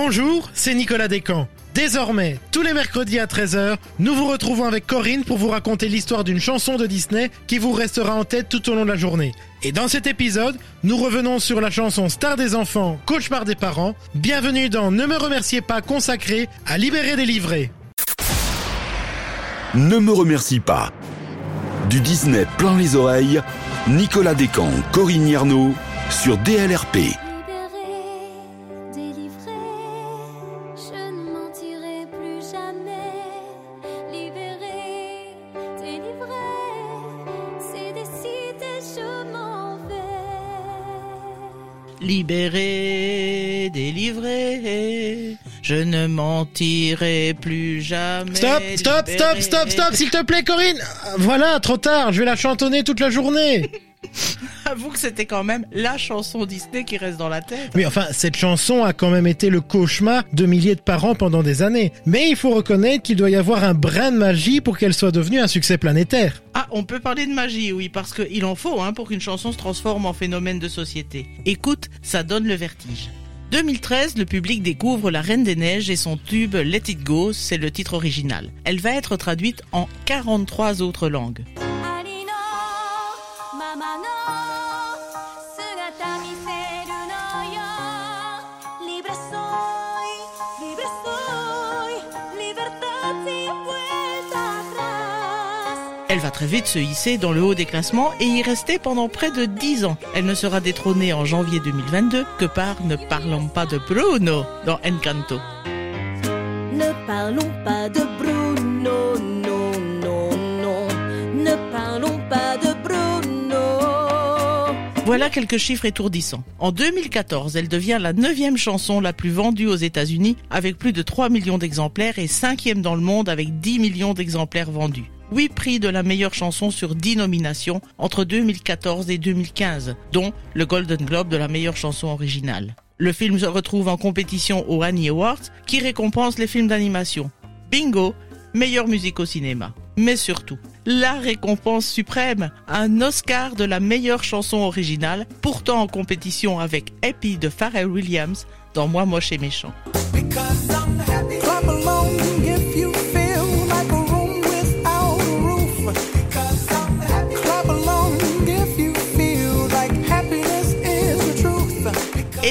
Bonjour, c'est Nicolas Descamps. Désormais, tous les mercredis à 13h, nous vous retrouvons avec Corinne pour vous raconter l'histoire d'une chanson de Disney qui vous restera en tête tout au long de la journée. Et dans cet épisode, nous revenons sur la chanson Star des enfants, cauchemar des parents. Bienvenue dans Ne me remerciez pas consacré à libérer des livrets. Ne me remercie pas. Du Disney plein les oreilles, Nicolas Descamps, Corinne Yarnaud sur DLRP. Libéré, délivré, je ne mentirai plus jamais. Stop, stop, stop, stop, stop, s'il te plaît Corinne Voilà, trop tard, je vais la chantonner toute la journée. Avoue que c'était quand même la chanson Disney qui reste dans la tête. Oui, enfin, cette chanson a quand même été le cauchemar de milliers de parents pendant des années. Mais il faut reconnaître qu'il doit y avoir un brin de magie pour qu'elle soit devenue un succès planétaire. Ah, on peut parler de magie, oui, parce qu'il en faut hein, pour qu'une chanson se transforme en phénomène de société. Écoute, ça donne le vertige. 2013, le public découvre La Reine des Neiges et son tube Let It Go, c'est le titre original. Elle va être traduite en 43 autres langues. Elle va très vite se hisser dans le haut des classements et y rester pendant près de 10 ans. Elle ne sera détrônée en janvier 2022 que par Ne parlons pas de Bruno dans Encanto. Ne parlons pas de Bruno, Voilà quelques chiffres étourdissants. En 2014, elle devient la neuvième chanson la plus vendue aux États-Unis avec plus de 3 millions d'exemplaires et cinquième dans le monde avec 10 millions d'exemplaires vendus. 8 prix de la meilleure chanson sur 10 nominations entre 2014 et 2015, dont le Golden Globe de la meilleure chanson originale. Le film se retrouve en compétition aux Annie Awards qui récompense les films d'animation. Bingo, meilleure musique au cinéma. Mais surtout, la récompense suprême, un Oscar de la meilleure chanson originale, pourtant en compétition avec Happy de Pharrell Williams dans Moi moche et méchant.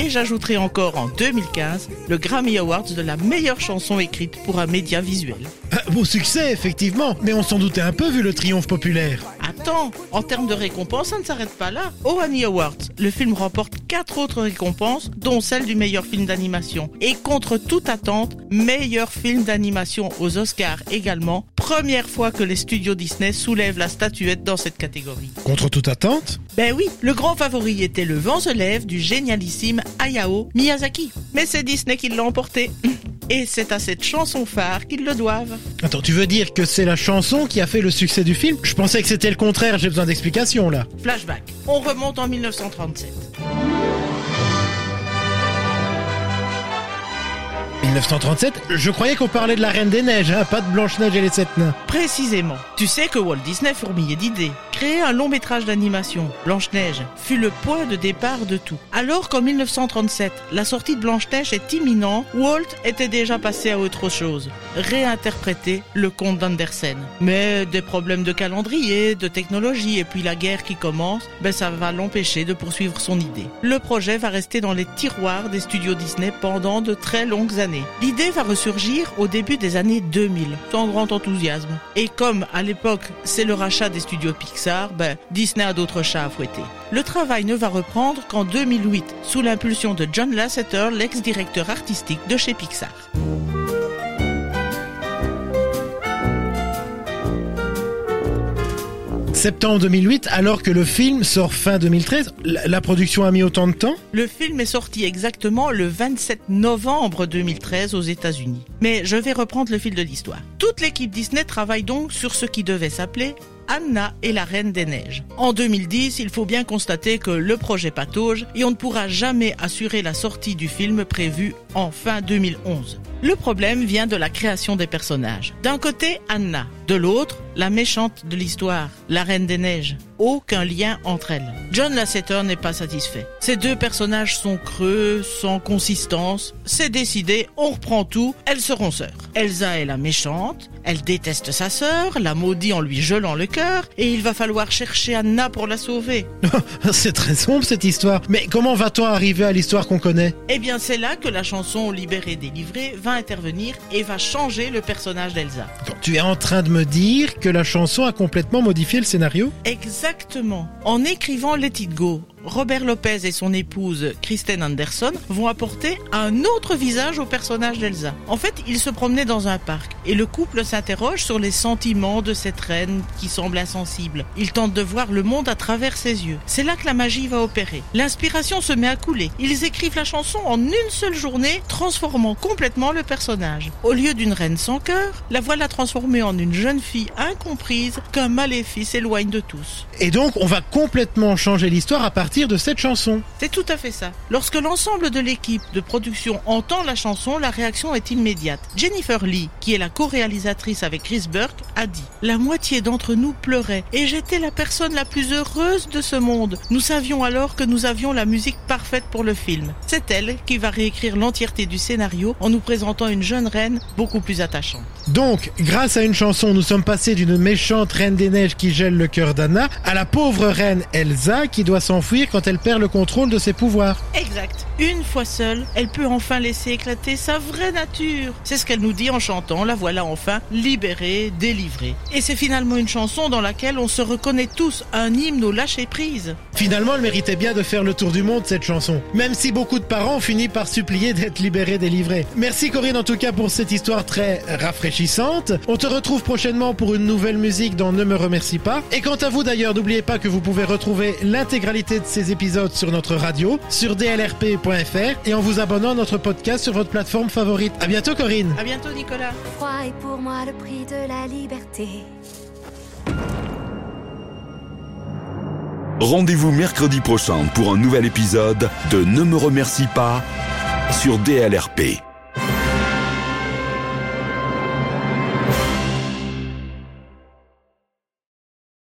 Et j'ajouterai encore en 2015 le Grammy Awards de la meilleure chanson écrite pour un média visuel. Ah, beau succès, effectivement, mais on s'en doutait un peu vu le triomphe populaire. Attends, en termes de récompenses, ça ne s'arrête pas là. Aux Annie Awards, le film remporte quatre autres récompenses, dont celle du meilleur film d'animation. Et contre toute attente, meilleur film d'animation aux Oscars également. Première fois que les studios Disney soulèvent la statuette dans cette catégorie. Contre toute attente Ben oui, le grand favori était Le vent se lève du génialissime Hayao Miyazaki. Mais c'est Disney qui l'a emporté. Et c'est à cette chanson phare qu'ils le doivent. Attends, tu veux dire que c'est la chanson qui a fait le succès du film? Je pensais que c'était le contraire, j'ai besoin d'explications là. Flashback. On remonte en 1937. 1937 Je croyais qu'on parlait de la Reine des Neiges, hein, pas de Blanche-Neige et les Sept Nains. Précisément. Tu sais que Walt Disney fourmillait d'idées. Créer un long métrage d'animation, Blanche-Neige, fut le point de départ de tout. Alors qu'en 1937, la sortie de Blanche-Neige est imminente, Walt était déjà passé à autre chose. Réinterpréter le conte d'Andersen. Mais des problèmes de calendrier, de technologie et puis la guerre qui commence, ben ça va l'empêcher de poursuivre son idée. Le projet va rester dans les tiroirs des studios Disney pendant de très longues années. L'idée va ressurgir au début des années 2000, sans grand enthousiasme. Et comme à l'époque c'est le rachat des studios Pixar, ben Disney a d'autres chats à fouetter. Le travail ne va reprendre qu'en 2008, sous l'impulsion de John Lasseter, l'ex-directeur artistique de chez Pixar. Septembre 2008, alors que le film sort fin 2013, la, la production a mis autant de temps? Le film est sorti exactement le 27 novembre 2013 aux États-Unis. Mais je vais reprendre le fil de l'histoire. Toute l'équipe Disney travaille donc sur ce qui devait s'appeler Anna et la Reine des Neiges. En 2010, il faut bien constater que le projet patauge et on ne pourra jamais assurer la sortie du film prévu en fin 2011. Le problème vient de la création des personnages. D'un côté, Anna. De l'autre, la méchante de l'histoire, la Reine des Neiges. Aucun lien entre elles. John Lasseter n'est pas satisfait. Ces deux personnages sont creux, sans consistance. C'est décidé, on reprend tout, elles seront sœurs. Elsa est la méchante, elle déteste sa sœur, la maudit en lui gelant le cœur, et il va falloir chercher Anna pour la sauver. C'est très sombre cette histoire. Mais comment va-t-on arriver à l'histoire qu'on connaît? Eh bien, c'est là que la chanson Libérée délivrée va intervenir et va changer le personnage d'Elsa. Donc, Tu es en train de me dire que la chanson a complètement modifié le scénario? Exactement. En écrivant Let It Go, Robert Lopez et son épouse Kristen Anderson vont apporter un autre visage au personnage d'Elsa. En fait, ils se promenaient dans un parc et le couple s'interroge sur les sentiments de cette reine qui semble insensible. Ils tentent de voir le monde à travers ses yeux. C'est là que la magie va opérer. L'inspiration se met à couler. Ils écrivent la chanson en une seule journée, transformant complètement le personnage. Au lieu d'une reine sans cœur, la voilà transformée en une jeune fille incomprise qu'un maléfice éloigne de tous. Et donc, on va complètement changer l'histoire à partir de cette chanson. C'est tout à fait ça. Lorsque l'ensemble de l'équipe de production entend la chanson, la réaction est immédiate. Jennifer Lee, qui est la co-réalisatrice avec Chris Burke, a dit La moitié d'entre nous pleurait et j'étais la personne la plus heureuse de ce monde. Nous savions alors que nous avions la musique parfaite pour le film. C'est elle qui va réécrire l'entièreté du scénario en nous présentant une jeune reine beaucoup plus attachante. Donc, grâce à une chanson, nous sommes passés d'une méchante reine des neiges qui gèle le cœur d'Anna à la pauvre reine Elsa qui doit s'enfuir quand elle perd le contrôle de ses pouvoirs. Exact. Une fois seule, elle peut enfin laisser éclater sa vraie nature. C'est ce qu'elle nous dit en chantant, la voilà enfin libérée, délivrée. Et c'est finalement une chanson dans laquelle on se reconnaît tous, un hymne au lâcher prise. Finalement, elle méritait bien de faire le tour du monde, cette chanson. Même si beaucoup de parents ont fini par supplier d'être libérés, délivrés. Merci Corinne en tout cas pour cette histoire très rafraîchissante. On te retrouve prochainement pour une nouvelle musique dans Ne me remercie pas. Et quant à vous d'ailleurs, n'oubliez pas que vous pouvez retrouver l'intégralité de ces épisodes sur notre radio, sur dlrp.fr et en vous abonnant à notre podcast sur votre plateforme favorite. À bientôt Corinne À bientôt Nicolas. Froid est pour moi le prix de la liberté. Rendez-vous mercredi prochain pour un nouvel épisode de Ne me remercie pas sur DLRP.